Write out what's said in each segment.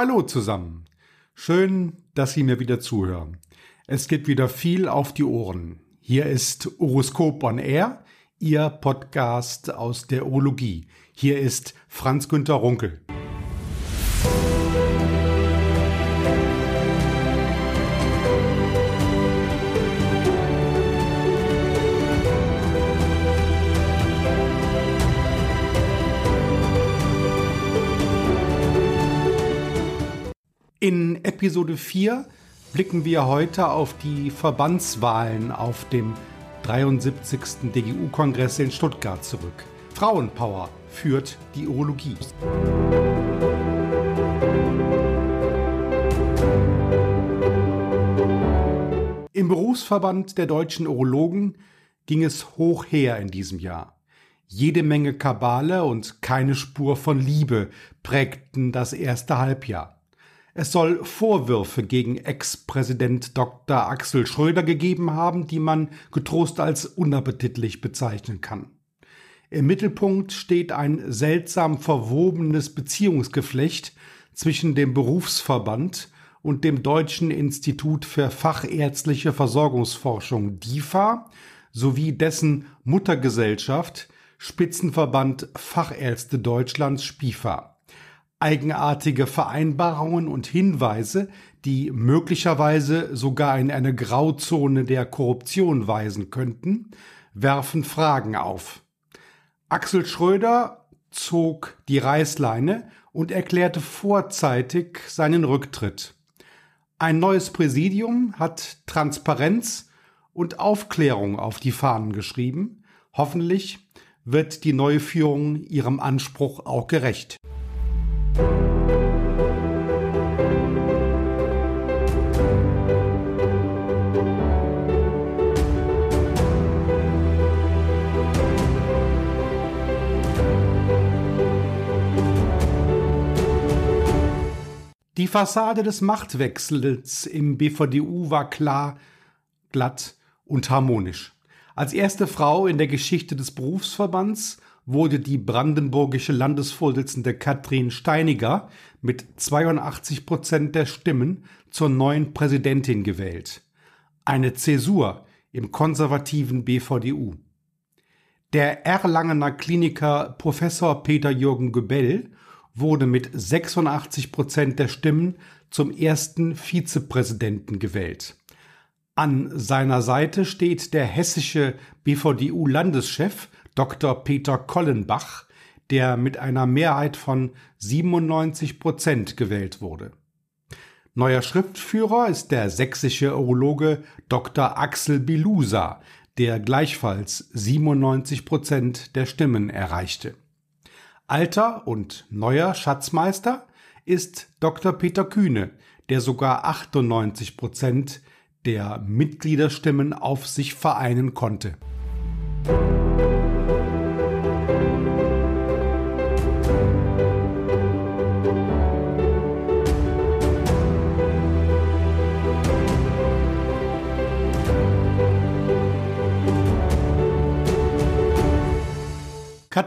Hallo zusammen. Schön, dass Sie mir wieder zuhören. Es gibt wieder viel auf die Ohren. Hier ist Horoskop on Air, Ihr Podcast aus der Urologie. Hier ist Franz Günter Runkel. In Episode 4 blicken wir heute auf die Verbandswahlen auf dem 73. DGU-Kongress in Stuttgart zurück. Frauenpower führt die Urologie. Im Berufsverband der deutschen Urologen ging es hoch her in diesem Jahr. Jede Menge Kabale und keine Spur von Liebe prägten das erste Halbjahr. Es soll Vorwürfe gegen Ex-Präsident Dr. Axel Schröder gegeben haben, die man getrost als unappetitlich bezeichnen kann. Im Mittelpunkt steht ein seltsam verwobenes Beziehungsgeflecht zwischen dem Berufsverband und dem Deutschen Institut für Fachärztliche Versorgungsforschung DIFA sowie dessen Muttergesellschaft Spitzenverband Fachärzte Deutschlands SPIFA eigenartige Vereinbarungen und Hinweise, die möglicherweise sogar in eine Grauzone der Korruption weisen könnten, werfen Fragen auf. Axel Schröder zog die Reißleine und erklärte vorzeitig seinen Rücktritt. Ein neues Präsidium hat Transparenz und Aufklärung auf die Fahnen geschrieben. Hoffentlich wird die neue Führung ihrem Anspruch auch gerecht. Die Fassade des Machtwechsels im BVDU war klar, glatt und harmonisch. Als erste Frau in der Geschichte des Berufsverbands wurde die brandenburgische Landesvorsitzende Katrin Steiniger mit 82 Prozent der Stimmen zur neuen Präsidentin gewählt. Eine Zäsur im konservativen BVDU. Der Erlangener Kliniker Professor Peter Jürgen Göbel wurde mit 86 Prozent der Stimmen zum ersten Vizepräsidenten gewählt. An seiner Seite steht der hessische BVDU-Landeschef Dr. Peter Kollenbach, der mit einer Mehrheit von 97 Prozent gewählt wurde. Neuer Schriftführer ist der sächsische Urologe Dr. Axel Bilusa, der gleichfalls 97 Prozent der Stimmen erreichte. Alter und neuer Schatzmeister ist Dr. Peter Kühne, der sogar 98 Prozent der Mitgliederstimmen auf sich vereinen konnte.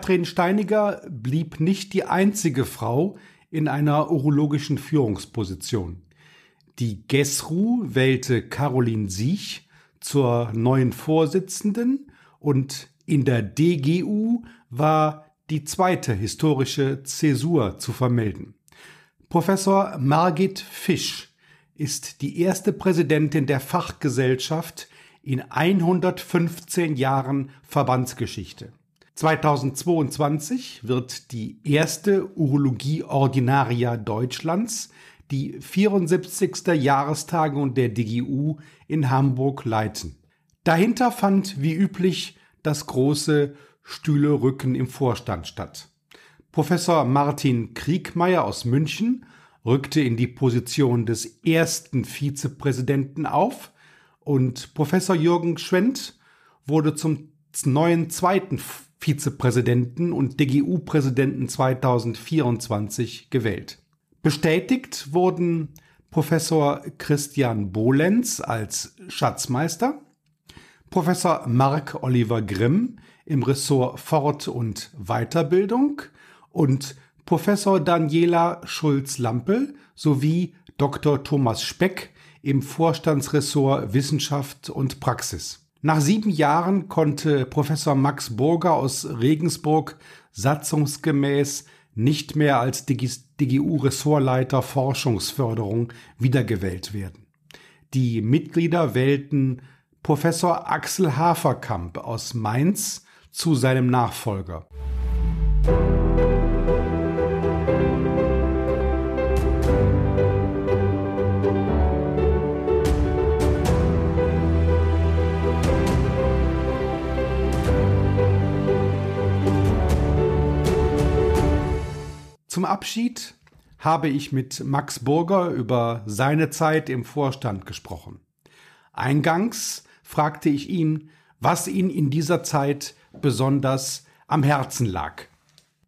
Katrin Steiniger blieb nicht die einzige Frau in einer urologischen Führungsposition. Die GESRU wählte Caroline Siech zur neuen Vorsitzenden und in der DGU war die zweite historische Zäsur zu vermelden. Professor Margit Fisch ist die erste Präsidentin der Fachgesellschaft in 115 Jahren Verbandsgeschichte. 2022 wird die erste Urologie Ordinaria Deutschlands die 74. Jahrestagung der DGU in Hamburg leiten. Dahinter fand wie üblich das große Stühle-Rücken im Vorstand statt. Professor Martin Kriegmeier aus München rückte in die Position des ersten Vizepräsidenten auf und Professor Jürgen Schwendt wurde zum neuen zweiten Vizepräsidenten und DGU-Präsidenten 2024 gewählt. Bestätigt wurden Professor Christian Bolenz als Schatzmeister, Professor Mark Oliver Grimm im Ressort Fort- und Weiterbildung und Professor Daniela Schulz-Lampel sowie Dr. Thomas Speck im Vorstandsressort Wissenschaft und Praxis. Nach sieben Jahren konnte Professor Max Burger aus Regensburg satzungsgemäß nicht mehr als DGU-Ressortleiter Forschungsförderung wiedergewählt werden. Die Mitglieder wählten Professor Axel Haferkamp aus Mainz zu seinem Nachfolger. Zum Abschied habe ich mit Max Burger über seine Zeit im Vorstand gesprochen. Eingangs fragte ich ihn, was ihn in dieser Zeit besonders am Herzen lag.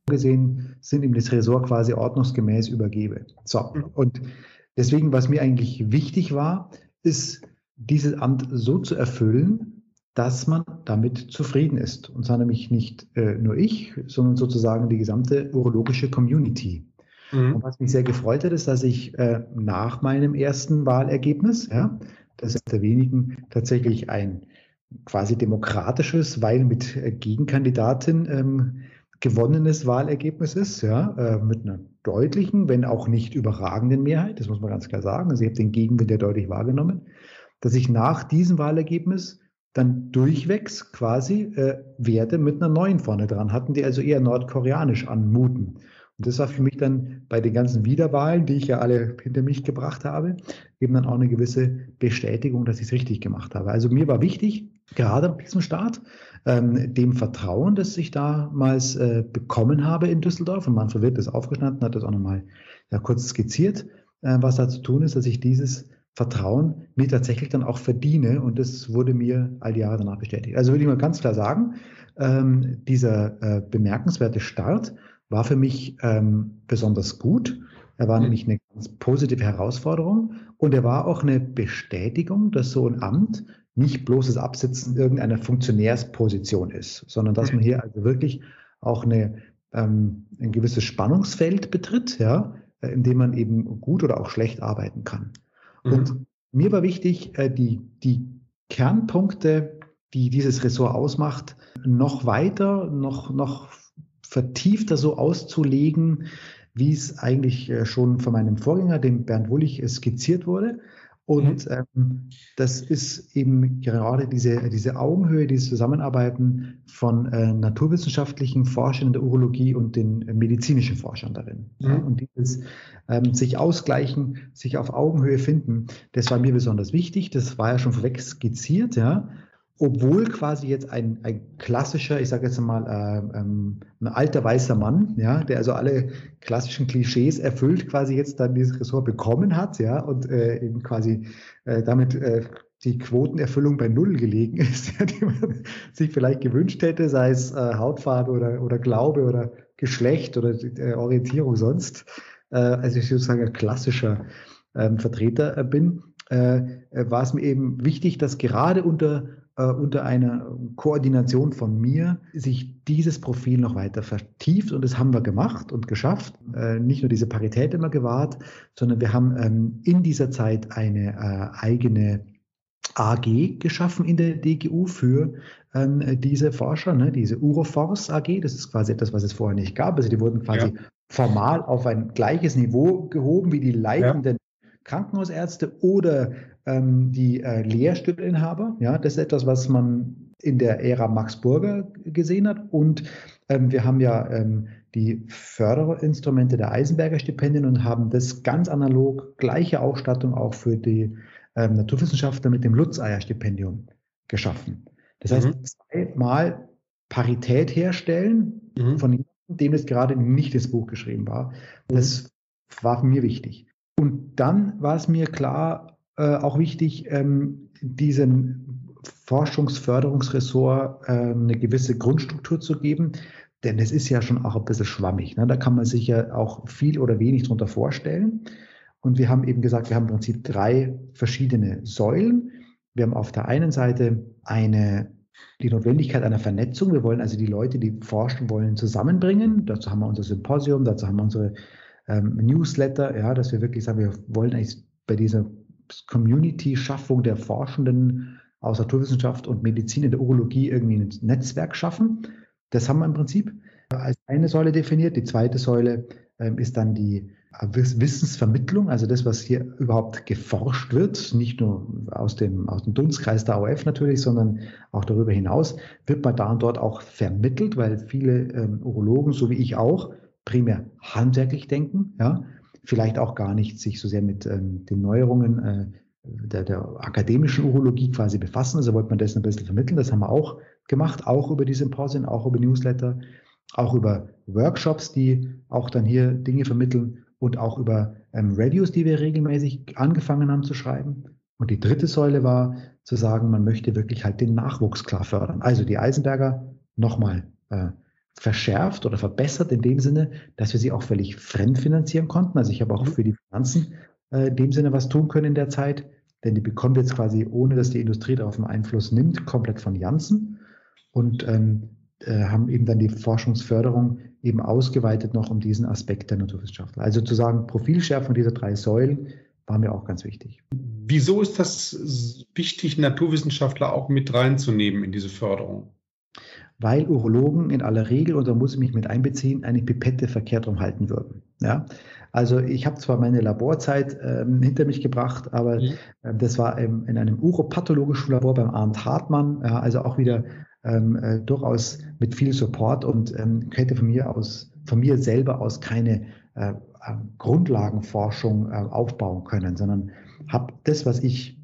Gesehen sind ihm das Ressort quasi ordnungsgemäß übergebe. So, und deswegen, was mir eigentlich wichtig war, ist, dieses Amt so zu erfüllen, dass man damit zufrieden ist. Und zwar nämlich nicht äh, nur ich, sondern sozusagen die gesamte urologische Community. Mhm. Und was mich sehr gefreut hat, ist, dass ich äh, nach meinem ersten Wahlergebnis, ja, das ist der wenigen tatsächlich ein quasi demokratisches, weil mit äh, Gegenkandidatin ähm, gewonnenes Wahlergebnis ist, ja, äh, mit einer deutlichen, wenn auch nicht überragenden Mehrheit, das muss man ganz klar sagen. Also ich habe den Gegenwind ja deutlich wahrgenommen, dass ich nach diesem Wahlergebnis dann durchwegs quasi äh, Werte mit einer neuen vorne dran hatten, die also eher nordkoreanisch anmuten. Und das war für mich dann bei den ganzen Wiederwahlen, die ich ja alle hinter mich gebracht habe, eben dann auch eine gewisse Bestätigung, dass ich es richtig gemacht habe. Also mir war wichtig, gerade auf diesem Start, ähm, dem Vertrauen, das ich damals äh, bekommen habe in Düsseldorf, und Manfred wird das aufgestanden, hat das auch nochmal ja, kurz skizziert, äh, was da zu tun ist, dass ich dieses Vertrauen mir tatsächlich dann auch verdiene. Und das wurde mir all die Jahre danach bestätigt. Also würde ich mal ganz klar sagen, ähm, dieser äh, bemerkenswerte Start war für mich ähm, besonders gut. Er war mhm. nämlich eine ganz positive Herausforderung und er war auch eine Bestätigung, dass so ein Amt nicht bloß das Absitzen irgendeiner Funktionärsposition ist, sondern dass man hier also wirklich auch eine, ähm, ein gewisses Spannungsfeld betritt, ja, in dem man eben gut oder auch schlecht arbeiten kann. Mhm. Und mir war wichtig, äh, die, die Kernpunkte, die dieses Ressort ausmacht, noch weiter, noch, noch vertiefter so auszulegen, wie es eigentlich äh, schon von meinem Vorgänger, dem Bernd Wullig, skizziert wurde. Und mhm. ähm, das ist eben gerade diese, diese Augenhöhe, dieses Zusammenarbeiten von äh, naturwissenschaftlichen Forschern in der Urologie und den äh, medizinischen Forschern darin. Mhm. Ja, und dieses ähm, sich ausgleichen, sich auf Augenhöhe finden, das war mir besonders wichtig. Das war ja schon vorweg skizziert, ja obwohl quasi jetzt ein, ein klassischer, ich sage jetzt mal, äh, ähm, ein alter weißer Mann, ja, der also alle klassischen Klischees erfüllt, quasi jetzt dann dieses Ressort bekommen hat, ja, und äh, eben quasi äh, damit äh, die Quotenerfüllung bei Null gelegen ist, ja, die man sich vielleicht gewünscht hätte, sei es äh, Hautfarbe oder, oder Glaube oder Geschlecht oder äh, Orientierung sonst. Äh, also ich sozusagen ein klassischer ähm, Vertreter äh, bin, äh, äh, war es mir eben wichtig, dass gerade unter äh, unter einer Koordination von mir sich dieses Profil noch weiter vertieft und das haben wir gemacht und geschafft. Äh, nicht nur diese Parität immer gewahrt, sondern wir haben ähm, in dieser Zeit eine äh, eigene AG geschaffen in der DGU für ähm, diese Forscher, ne, diese Uroforce AG. Das ist quasi etwas, was es vorher nicht gab. Also die wurden quasi ja. formal auf ein gleiches Niveau gehoben wie die leitenden. Krankenhausärzte oder ähm, die äh, Lehrstühlinhaber. Ja, das ist etwas, was man in der Ära Max Burger gesehen hat. Und ähm, wir haben ja ähm, die Förderinstrumente der Eisenberger Stipendien und haben das ganz analog, gleiche Ausstattung auch für die ähm, Naturwissenschaftler mit dem Lutz-Eier-Stipendium geschaffen. Das heißt, mhm. zweimal Parität herstellen mhm. von jemandem, dem es gerade nicht ins Buch geschrieben war. Das mhm. war mir wichtig. Und dann war es mir klar, äh, auch wichtig, ähm, diesem Forschungsförderungsressort äh, eine gewisse Grundstruktur zu geben. Denn es ist ja schon auch ein bisschen schwammig. Ne? Da kann man sich ja auch viel oder wenig drunter vorstellen. Und wir haben eben gesagt, wir haben im Prinzip drei verschiedene Säulen. Wir haben auf der einen Seite eine die Notwendigkeit einer Vernetzung. Wir wollen also die Leute, die forschen wollen, zusammenbringen. Dazu haben wir unser Symposium, dazu haben wir unsere ähm, Newsletter, ja, dass wir wirklich sagen, wir wollen eigentlich bei dieser Community-Schaffung der Forschenden aus Naturwissenschaft und Medizin in der Urologie irgendwie ein Netzwerk schaffen. Das haben wir im Prinzip als eine Säule definiert. Die zweite Säule ähm, ist dann die Wissensvermittlung, also das, was hier überhaupt geforscht wird, nicht nur aus dem, aus dem Dunstkreis der AOF natürlich, sondern auch darüber hinaus, wird man da und dort auch vermittelt, weil viele ähm, Urologen, so wie ich auch, primär handwerklich denken, ja, vielleicht auch gar nicht sich so sehr mit ähm, den Neuerungen äh, der, der akademischen Urologie quasi befassen. Also wollte man das ein bisschen vermitteln. Das haben wir auch gemacht, auch über die Symposien, auch über Newsletter, auch über Workshops, die auch dann hier Dinge vermitteln und auch über ähm, Radios, die wir regelmäßig angefangen haben zu schreiben. Und die dritte Säule war zu sagen, man möchte wirklich halt den Nachwuchs klar fördern. Also die Eisenberger nochmal äh, verschärft oder verbessert in dem Sinne, dass wir sie auch völlig fremdfinanzieren konnten. Also ich habe auch mhm. für die Finanzen äh, in dem Sinne was tun können in der Zeit, denn die bekommen wir jetzt quasi, ohne dass die Industrie darauf einen Einfluss nimmt, komplett von Janssen und ähm, äh, haben eben dann die Forschungsförderung eben ausgeweitet noch um diesen Aspekt der Naturwissenschaftler. Also zu sagen, Profilschärfung dieser drei Säulen war mir auch ganz wichtig. Wieso ist das wichtig, Naturwissenschaftler auch mit reinzunehmen in diese Förderung? Weil Urologen in aller Regel, und da muss ich mich mit einbeziehen, eine Pipette verkehrt rumhalten würden. Ja? Also ich habe zwar meine Laborzeit ähm, hinter mich gebracht, aber äh, das war ähm, in einem uropathologischen Labor beim Arndt Hartmann, ja, also auch wieder ähm, äh, durchaus mit viel Support und ähm, hätte von mir aus, von mir selber aus keine äh, äh Grundlagenforschung äh, aufbauen können, sondern habe das, was ich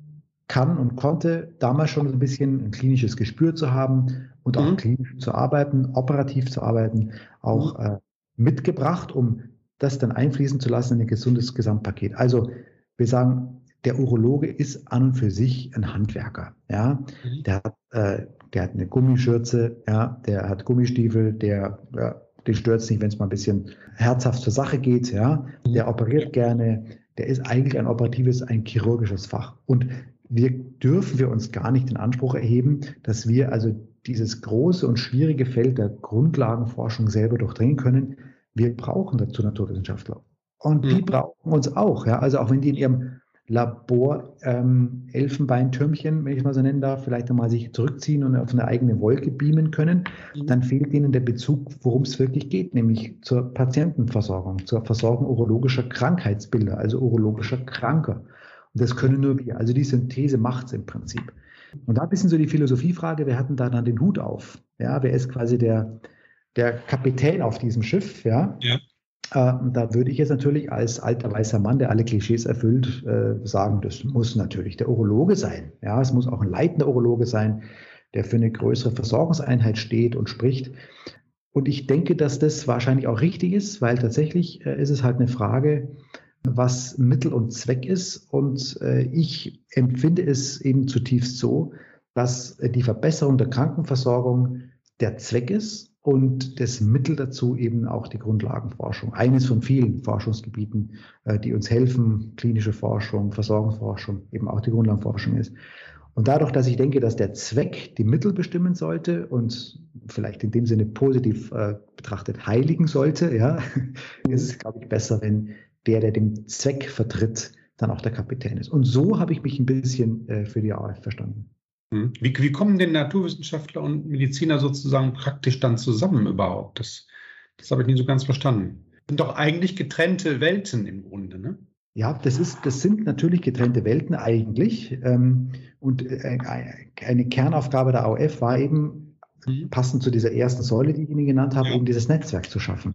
kann und konnte, damals schon ein bisschen ein klinisches Gespür zu haben und auch mhm. klinisch zu arbeiten, operativ zu arbeiten, auch mhm. äh, mitgebracht, um das dann einfließen zu lassen in ein gesundes Gesamtpaket. Also wir sagen, der Urologe ist an und für sich ein Handwerker. Ja, mhm. der hat, äh, der hat eine Gummischürze, ja, der hat Gummistiefel, der, ja, den stört es nicht, wenn es mal ein bisschen herzhaft zur Sache geht. Ja, mhm. der operiert gerne. Der ist eigentlich ein operatives, ein chirurgisches Fach. Und wir dürfen wir uns gar nicht den Anspruch erheben, dass wir also dieses große und schwierige Feld der Grundlagenforschung selber durchdringen können. Wir brauchen dazu Naturwissenschaftler. Und die mhm. brauchen uns auch. Ja? Also auch wenn die in ihrem Labor ähm, Elfenbeintürmchen, wenn ich mal so nennen darf, vielleicht einmal sich zurückziehen und auf eine eigene Wolke beamen können, mhm. dann fehlt ihnen der Bezug, worum es wirklich geht, nämlich zur Patientenversorgung, zur Versorgung urologischer Krankheitsbilder, also urologischer Kranker. Und das können nur wir. Also die Synthese macht es im Prinzip. Und da ein bisschen so die Philosophiefrage, wer hat denn da dann den Hut auf? Ja, wer ist quasi der, der Kapitän auf diesem Schiff? Ja. ja. Äh, und da würde ich jetzt natürlich als alter weißer Mann, der alle Klischees erfüllt, äh, sagen, das muss natürlich der Urologe sein. Ja, es muss auch ein leitender Urologe sein, der für eine größere Versorgungseinheit steht und spricht. Und ich denke, dass das wahrscheinlich auch richtig ist, weil tatsächlich äh, ist es halt eine Frage, was Mittel und Zweck ist. Und äh, ich empfinde es eben zutiefst so, dass die Verbesserung der Krankenversorgung der Zweck ist und das Mittel dazu eben auch die Grundlagenforschung. Eines von vielen Forschungsgebieten, äh, die uns helfen, klinische Forschung, Versorgungsforschung, eben auch die Grundlagenforschung ist. Und dadurch, dass ich denke, dass der Zweck die Mittel bestimmen sollte und vielleicht in dem Sinne positiv äh, betrachtet heiligen sollte, ja, ist es, glaube ich, besser, wenn der, der den Zweck vertritt, dann auch der Kapitän ist. Und so habe ich mich ein bisschen äh, für die AF verstanden. Hm. Wie, wie, kommen denn Naturwissenschaftler und Mediziner sozusagen praktisch dann zusammen überhaupt? Das, das habe ich nicht so ganz verstanden. Sind doch eigentlich getrennte Welten im Grunde, ne? Ja, das, ist, das sind natürlich getrennte Welten eigentlich. Ähm, und äh, eine Kernaufgabe der AOF war eben, mhm. passend zu dieser ersten Säule, die ich Ihnen genannt habe, eben dieses Netzwerk zu schaffen.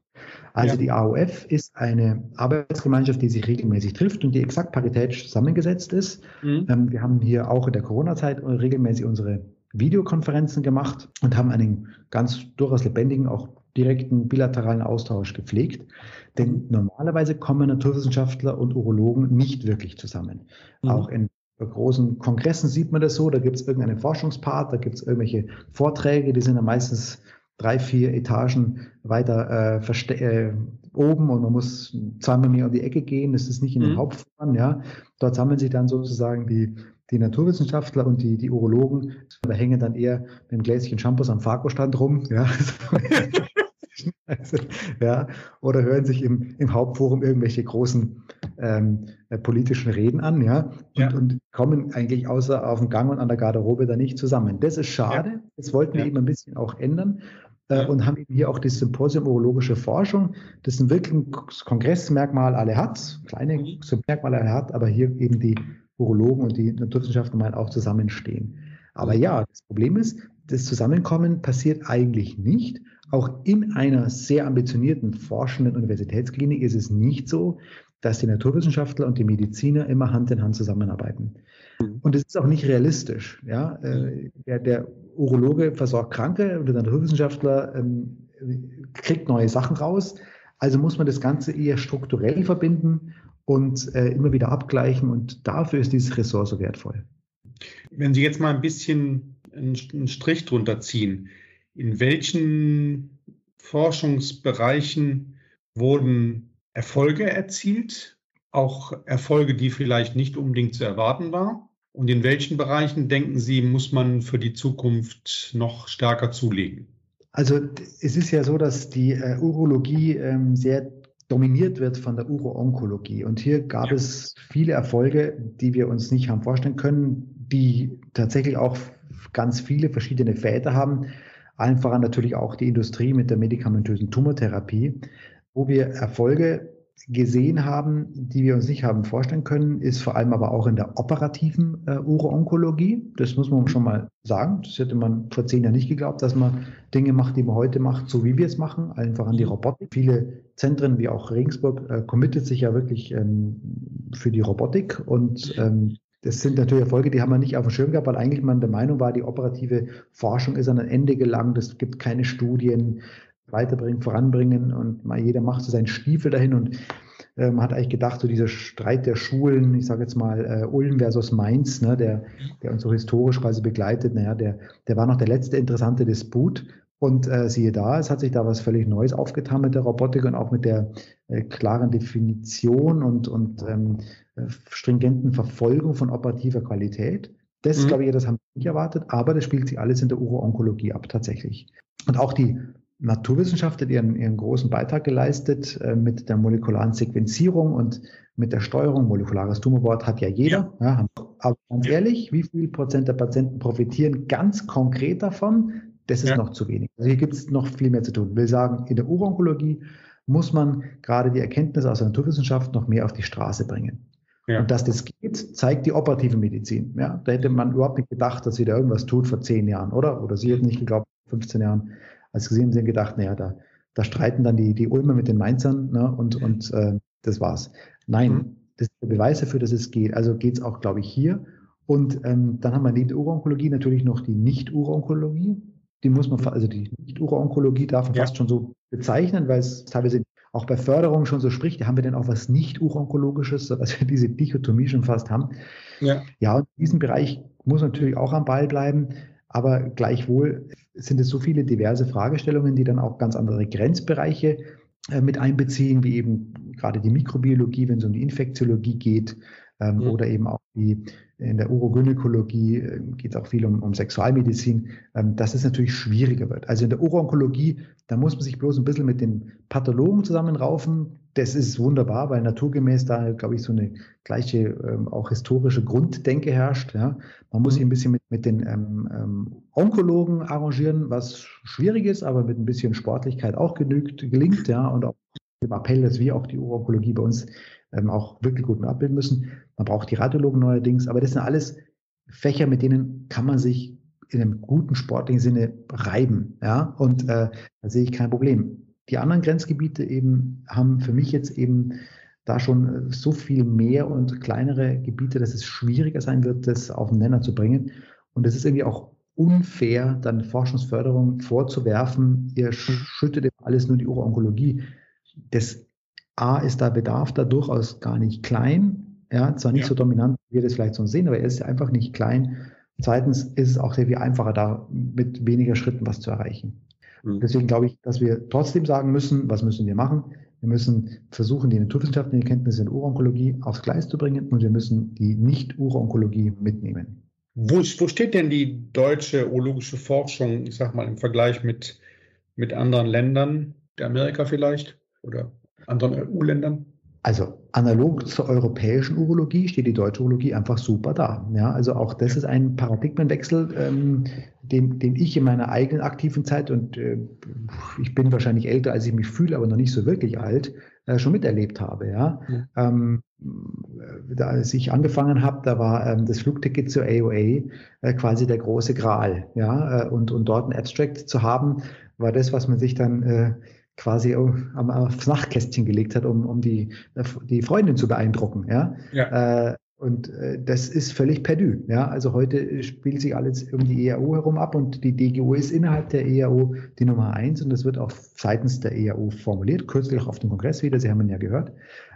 Also ja. die AOF ist eine Arbeitsgemeinschaft, die sich regelmäßig trifft und die exakt paritätisch zusammengesetzt ist. Mhm. Ähm, wir haben hier auch in der Corona-Zeit regelmäßig unsere Videokonferenzen gemacht und haben einen ganz durchaus lebendigen, auch direkten bilateralen Austausch gepflegt. Denn normalerweise kommen Naturwissenschaftler und Urologen nicht wirklich zusammen. Mhm. Auch in großen Kongressen sieht man das so, da gibt es irgendeinen Forschungspart, da gibt es irgendwelche Vorträge, die sind dann meistens drei, vier Etagen weiter äh, äh, oben und man muss zweimal mehr um die Ecke gehen. Das ist nicht in den mhm. Hauptfloren, ja. Dort sammeln sich dann sozusagen die die Naturwissenschaftler und die, die Urologen, da hängen dann eher mit einem Gläschen Shampoos am Farko-Stand rum. Ja. Also, ja, oder hören sich im, im Hauptforum irgendwelche großen ähm, äh, politischen Reden an, ja, und, ja. und, kommen eigentlich außer auf dem Gang und an der Garderobe da nicht zusammen. Das ist schade. Ja. Das wollten wir eben ein bisschen auch ändern äh, und haben eben hier auch das Symposium Urologische Forschung, das ein wirklich Kongressmerkmal alle hat, kleine mhm. Merkmale alle hat, aber hier eben die Urologen und die Naturwissenschaften mal auch zusammenstehen. Aber ja, das Problem ist, das Zusammenkommen passiert eigentlich nicht. Auch in einer sehr ambitionierten forschenden Universitätsklinik ist es nicht so, dass die Naturwissenschaftler und die Mediziner immer Hand in Hand zusammenarbeiten. Mhm. Und es ist auch nicht realistisch. Ja? Äh, der, der Urologe versorgt Kranke und der Naturwissenschaftler ähm, kriegt neue Sachen raus. Also muss man das Ganze eher strukturell verbinden und äh, immer wieder abgleichen. Und dafür ist dieses Ressort so wertvoll. Wenn Sie jetzt mal ein bisschen einen Strich drunter ziehen, in welchen Forschungsbereichen wurden Erfolge erzielt, auch Erfolge, die vielleicht nicht unbedingt zu erwarten waren? Und in welchen Bereichen denken Sie, muss man für die Zukunft noch stärker zulegen? Also es ist ja so, dass die äh, Urologie ähm, sehr dominiert wird von der Uro-Onkologie. Und hier gab ja. es viele Erfolge, die wir uns nicht haben vorstellen können, die tatsächlich auch ganz viele verschiedene Väter haben. Allen voran natürlich auch die Industrie mit der medikamentösen Tumortherapie, wo wir Erfolge gesehen haben, die wir uns nicht haben vorstellen können, ist vor allem aber auch in der operativen äh, Uro-Onkologie. Das muss man schon mal sagen. Das hätte man vor zehn Jahren nicht geglaubt, dass man Dinge macht, die man heute macht, so wie wir es machen, einfach an die Robotik. Viele Zentren wie auch Regensburg äh, committet sich ja wirklich ähm, für die Robotik und ähm, das sind natürlich Erfolge, die haben wir nicht auf dem Schirm gehabt, weil eigentlich man der Meinung war, die operative Forschung ist an ein Ende gelangt, es gibt keine Studien, weiterbringen, voranbringen und mal jeder macht so seinen Stiefel dahin und äh, man hat eigentlich gedacht, so dieser Streit der Schulen, ich sage jetzt mal äh, Ulm versus Mainz, ne, der, der uns so historisch quasi begleitet, naja, der, der war noch der letzte interessante Disput. Und äh, siehe da, es hat sich da was völlig Neues aufgetan mit der Robotik und auch mit der äh, klaren Definition und, und ähm, stringenten Verfolgung von operativer Qualität. Das, mhm. glaube ich, das haben wir nicht erwartet, aber das spielt sich alles in der Uro-Onkologie ab, tatsächlich. Und auch die Naturwissenschaft hat ihren, ihren großen Beitrag geleistet äh, mit der molekularen Sequenzierung und mit der Steuerung. Molekulares Tumorboard hat ja jeder. Ja. Ja, aber ganz ehrlich, wie viel Prozent der Patienten profitieren ganz konkret davon? Das ist ja. noch zu wenig. Also hier gibt es noch viel mehr zu tun. Ich will sagen, in der Uro-Onkologie muss man gerade die Erkenntnisse aus der Naturwissenschaft noch mehr auf die Straße bringen. Ja. Und dass das geht, zeigt die operative Medizin. Ja, da hätte man überhaupt nicht gedacht, dass sie da irgendwas tut vor zehn Jahren, oder? Oder sie hätten nicht geglaubt, 15 Jahren als gesehen haben, gedacht, naja, da, da streiten dann die, die Ulmer mit den Mainzern ne, und, und äh, das war's. Nein, mhm. das ist der Beweis dafür, dass es geht. Also geht es auch, glaube ich, hier. Und ähm, dann haben wir neben der Uro-Onkologie natürlich noch die Nicht-Uro-Onkologie. Die muss man, also die Nicht-Uro-Onkologie darf man ja. fast schon so bezeichnen, weil es teilweise auch bei Förderung schon so spricht, da haben wir denn auch was Nicht-Uro-Onkologisches, sodass wir diese Dichotomie schon fast haben. Ja, ja und in diesem Bereich muss natürlich auch am Ball bleiben. Aber gleichwohl sind es so viele diverse Fragestellungen, die dann auch ganz andere Grenzbereiche äh, mit einbeziehen, wie eben gerade die Mikrobiologie, wenn es um die Infektiologie geht, ähm, ja. oder eben auch die in der Urogynäkologie äh, geht es auch viel um, um Sexualmedizin, ähm, dass es natürlich schwieriger wird. Also in der Uroonkologie, da muss man sich bloß ein bisschen mit den Pathologen zusammenraufen, das ist wunderbar, weil naturgemäß da, glaube ich, so eine gleiche ähm, auch historische Grunddenke herrscht. Ja. Man muss sich ein bisschen mit, mit den ähm, ähm, Onkologen arrangieren, was schwierig ist, aber mit ein bisschen Sportlichkeit auch genügt, gelingt, ja, und auch dem Appell, dass wir auch die Uronkologie bei uns ähm, auch wirklich gut abbilden müssen. Man braucht die Radiologen neuerdings, aber das sind alles Fächer, mit denen kann man sich in einem guten sportlichen Sinne reiben, ja, und äh, da sehe ich kein Problem die anderen Grenzgebiete eben haben für mich jetzt eben da schon so viel mehr und kleinere Gebiete, dass es schwieriger sein wird, das auf den Nenner zu bringen. Und es ist irgendwie auch unfair, dann Forschungsförderung vorzuwerfen, ihr schüttet alles nur die Uro-Onkologie. Das A ist da Bedarf da durchaus gar nicht klein. Ja, zwar nicht ja. so dominant, wie wir das vielleicht so sehen, aber er ist einfach nicht klein. Zweitens ist es auch sehr viel einfacher, da mit weniger Schritten was zu erreichen. Mhm. Deswegen glaube ich, dass wir trotzdem sagen müssen, was müssen wir machen? Wir müssen versuchen, die naturwissenschaftlichen Kenntnisse in Uronkologie aufs Gleis zu bringen und wir müssen die Nicht-Uroonkologie mitnehmen. Wo, wo steht denn die deutsche urologische Forschung, ich sag mal, im Vergleich mit, mit anderen Ländern, der Amerika vielleicht oder anderen EU-Ländern? Also analog zur europäischen Urologie steht die deutsche Urologie einfach super da. Ja, also auch das ist ein Paradigmenwechsel, ähm, den, den ich in meiner eigenen aktiven Zeit und äh, ich bin wahrscheinlich älter, als ich mich fühle, aber noch nicht so wirklich alt, äh, schon miterlebt habe. Ja, ja. Ähm, da, als ich angefangen habe, da war ähm, das Flugticket zur AOA äh, quasi der große Gral. Ja, äh, und, und dort ein Abstract zu haben, war das, was man sich dann äh, quasi am, aufs Nachtkästchen gelegt hat, um, um die, die Freundin zu beeindrucken. Ja. ja. Äh, und äh, das ist völlig perdu. Ja? Also heute spielt sich alles um die EAO herum ab und die DGO ist innerhalb der EAO die Nummer eins und das wird auch seitens der EAO formuliert, kürzlich auch auf dem Kongress wieder, Sie haben ihn ja gehört,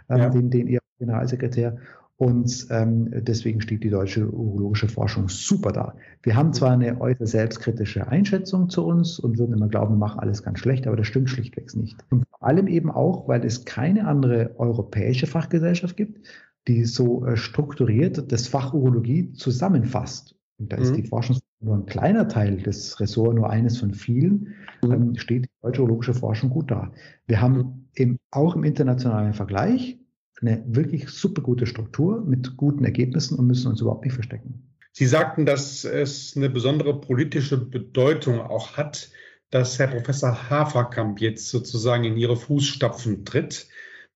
ähm, ja. den, den EAO-Generalsekretär. Und ähm, deswegen steht die deutsche urologische Forschung super da. Wir haben zwar eine äußerst selbstkritische Einschätzung zu uns und würden immer glauben, wir machen alles ganz schlecht, aber das stimmt schlichtweg nicht. Und vor allem eben auch, weil es keine andere europäische Fachgesellschaft gibt, die so äh, strukturiert das Fach Urologie zusammenfasst. Und da ist mhm. die Forschung nur ein kleiner Teil des Ressorts, nur eines von vielen, mhm. ähm, steht die deutsche urologische Forschung gut da. Wir haben im, auch im internationalen Vergleich eine wirklich super gute Struktur mit guten Ergebnissen und müssen uns überhaupt nicht verstecken. Sie sagten, dass es eine besondere politische Bedeutung auch hat, dass Herr Professor Haferkamp jetzt sozusagen in Ihre Fußstapfen tritt.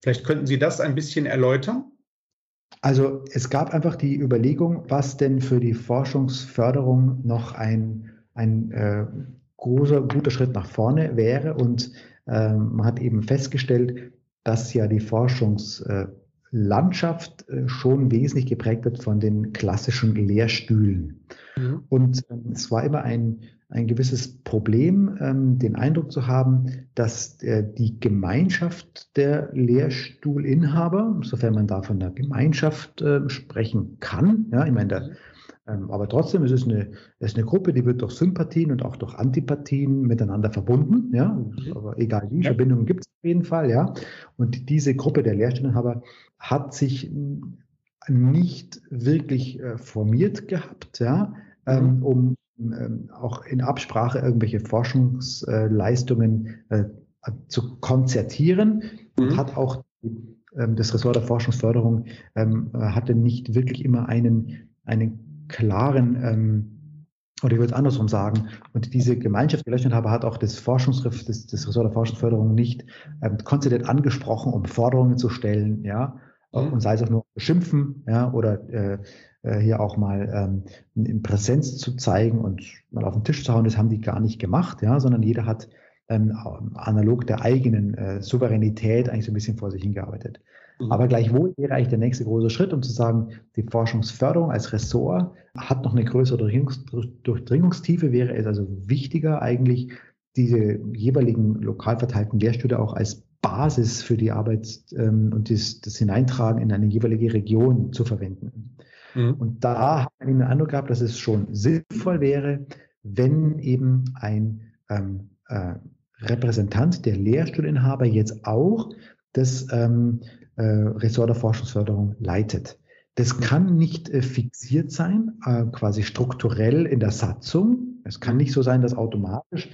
Vielleicht könnten Sie das ein bisschen erläutern? Also es gab einfach die Überlegung, was denn für die Forschungsförderung noch ein, ein äh, großer, guter Schritt nach vorne wäre. Und äh, man hat eben festgestellt, dass ja die Forschungslandschaft äh, schon wesentlich geprägt wird von den klassischen Lehrstühlen. Mhm. Und ähm, es war immer ein, ein gewisses Problem, ähm, den Eindruck zu haben, dass die Gemeinschaft der Lehrstuhlinhaber, sofern man da von der Gemeinschaft äh, sprechen kann, ja, ich meine, der aber trotzdem ist es eine, ist eine Gruppe, die wird durch Sympathien und auch durch Antipathien miteinander verbunden. Ja, mhm. aber egal wie, ja. Verbindungen gibt es auf jeden Fall. Ja, und diese Gruppe der Lehrstellenhaber hat sich nicht wirklich äh, formiert gehabt, ja, ähm, mhm. um ähm, auch in Absprache irgendwelche Forschungsleistungen äh, zu konzertieren mhm. und hat auch das Ressort der Forschungsförderung hatte nicht wirklich immer einen, einen klaren, ähm, oder ich würde es andersrum sagen, und diese Gemeinschaft, die Rechnungshaber hat auch das Forschungsriff, das, das Ressort der Forschungsförderung nicht ähm, konzertiert angesprochen, um Forderungen zu stellen, ja, mhm. und sei es auch nur beschimpfen, ja, oder äh, äh, hier auch mal ähm, in Präsenz zu zeigen und mal auf den Tisch zu hauen, das haben die gar nicht gemacht, ja, sondern jeder hat ähm, analog der eigenen äh, Souveränität eigentlich so ein bisschen vor sich hingearbeitet. Mhm. Aber gleichwohl wäre eigentlich der nächste große Schritt, um zu sagen, die Forschungsförderung als Ressort hat noch eine größere Durchdringungstiefe, wäre es also wichtiger, eigentlich diese jeweiligen lokal verteilten Lehrstühle auch als Basis für die Arbeit ähm, und das, das, Hineintragen in eine jeweilige Region zu verwenden. Mhm. Und da habe ich den Eindruck gehabt, dass es schon sinnvoll wäre, wenn eben ein ähm, äh, Repräsentant der Lehrstuhlinhaber jetzt auch das ähm, äh, Ressort der Forschungsförderung leitet. Das kann nicht äh, fixiert sein, äh, quasi strukturell in der Satzung. Es kann nicht so sein, dass automatisch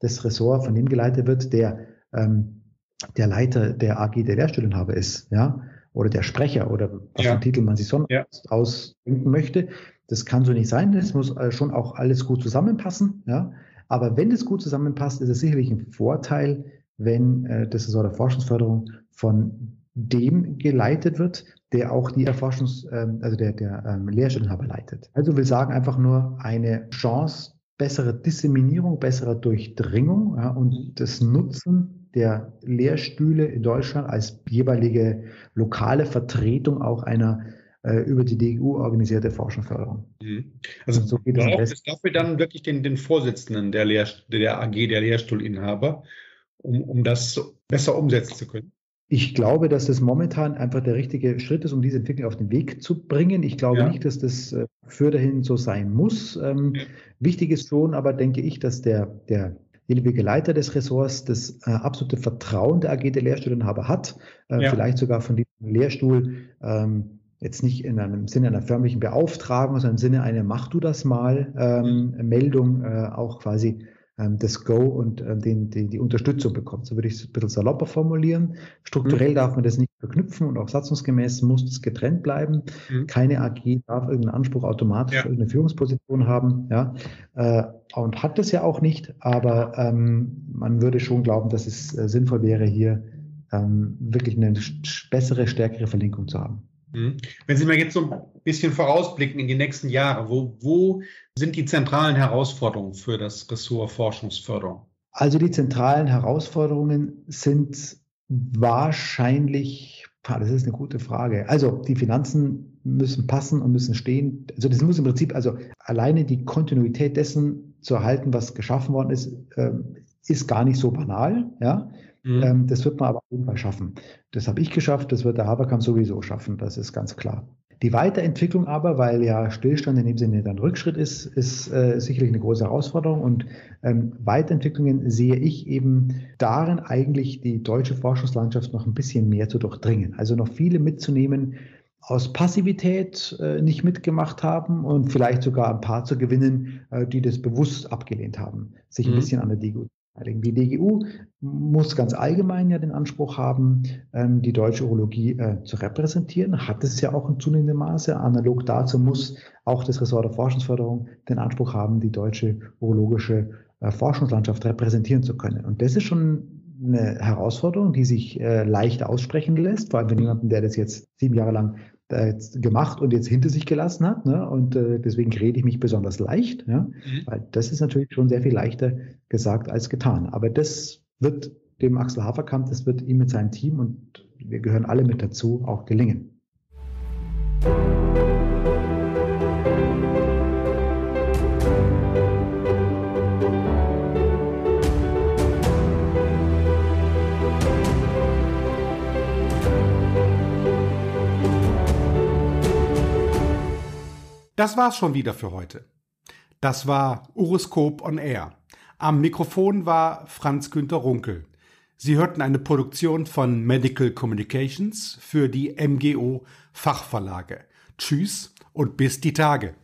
das Ressort von dem geleitet wird, der ähm, der Leiter der AG der Lehrstellenhaber ist, ja, oder der Sprecher oder was ja. für einen Titel man sich sonst ja. ausdenken möchte. Das kann so nicht sein. Es muss äh, schon auch alles gut zusammenpassen, ja. Aber wenn es gut zusammenpasst, ist es sicherlich ein Vorteil, wenn äh, das Ressort der Forschungsförderung von dem geleitet wird, der auch die Erforschungs-, ähm, also der, der ähm, Lehrstellenhaber leitet. Also will sagen einfach nur eine Chance bessere Disseminierung, besserer Durchdringung ja, und das Nutzen der Lehrstühle in Deutschland als jeweilige lokale Vertretung auch einer äh, über die DGU organisierte Forschungsförderung. Mhm. Also so geht braucht es dafür dann wirklich den, den Vorsitzenden der, Lehr der AG, der Lehrstuhlinhaber, um, um das besser umsetzen zu können? Ich glaube, dass das momentan einfach der richtige Schritt ist, um diese Entwicklung auf den Weg zu bringen. Ich glaube ja. nicht, dass das äh, für dahin so sein muss. Ähm, ja. Wichtig ist schon, aber denke ich, dass der, der derjenige Leiter des Ressorts das äh, absolute Vertrauen der AG der Lehrstuhlinhaber hat, äh, ja. vielleicht sogar von diesem Lehrstuhl ähm, jetzt nicht in einem Sinne einer förmlichen Beauftragung, sondern im Sinne einer Mach du das mal ähm, mhm. Meldung äh, auch quasi das Go und äh, den, die, die Unterstützung bekommt. So würde ich es ein bisschen salopper formulieren. Strukturell mhm. darf man das nicht verknüpfen und auch satzungsgemäß muss es getrennt bleiben. Mhm. Keine AG darf irgendeinen Anspruch automatisch ja. irgendeine Führungsposition haben. Ja, äh, und hat das ja auch nicht, aber ähm, man würde schon glauben, dass es äh, sinnvoll wäre, hier ähm, wirklich eine bessere, stärkere Verlinkung zu haben. Mhm. Wenn Sie mal jetzt so ein bisschen vorausblicken in die nächsten Jahre, wo, wo sind die zentralen Herausforderungen für das Ressort Forschungsförderung? Also die zentralen Herausforderungen sind wahrscheinlich, das ist eine gute Frage. Also die Finanzen müssen passen und müssen stehen. Also das muss im Prinzip, also alleine die Kontinuität dessen zu erhalten, was geschaffen worden ist, ähm, ist gar nicht so banal. Ja. Mhm. Ähm, das wird man aber auf jeden Fall schaffen. Das habe ich geschafft, das wird der Haberkamp sowieso schaffen, das ist ganz klar. Die Weiterentwicklung aber, weil ja Stillstand in dem Sinne dann Rückschritt ist, ist äh, sicherlich eine große Herausforderung. Und ähm, Weiterentwicklungen sehe ich eben darin eigentlich die deutsche Forschungslandschaft noch ein bisschen mehr zu durchdringen. Also noch viele mitzunehmen, aus Passivität äh, nicht mitgemacht haben und vielleicht sogar ein paar zu gewinnen, äh, die das bewusst abgelehnt haben, sich ein mhm. bisschen an der die DGU muss ganz allgemein ja den Anspruch haben, ähm, die deutsche Urologie äh, zu repräsentieren, hat es ja auch in zunehmendem Maße. Analog dazu muss auch das Ressort der Forschungsförderung den Anspruch haben, die deutsche urologische äh, Forschungslandschaft repräsentieren zu können. Und das ist schon eine Herausforderung, die sich äh, leicht aussprechen lässt, vor allem für jemanden, der das jetzt sieben Jahre lang jetzt gemacht und jetzt hinter sich gelassen hat. Ne? Und äh, deswegen rede ich mich besonders leicht, ja? Mhm. weil das ist natürlich schon sehr viel leichter gesagt als getan. Aber das wird dem Axel Haferkamp, das wird ihm mit seinem Team und wir gehören alle mit dazu auch gelingen. Das war's schon wieder für heute. Das war Uroskop on Air. Am Mikrofon war Franz Günter Runkel. Sie hörten eine Produktion von Medical Communications für die MGO Fachverlage. Tschüss und bis die Tage.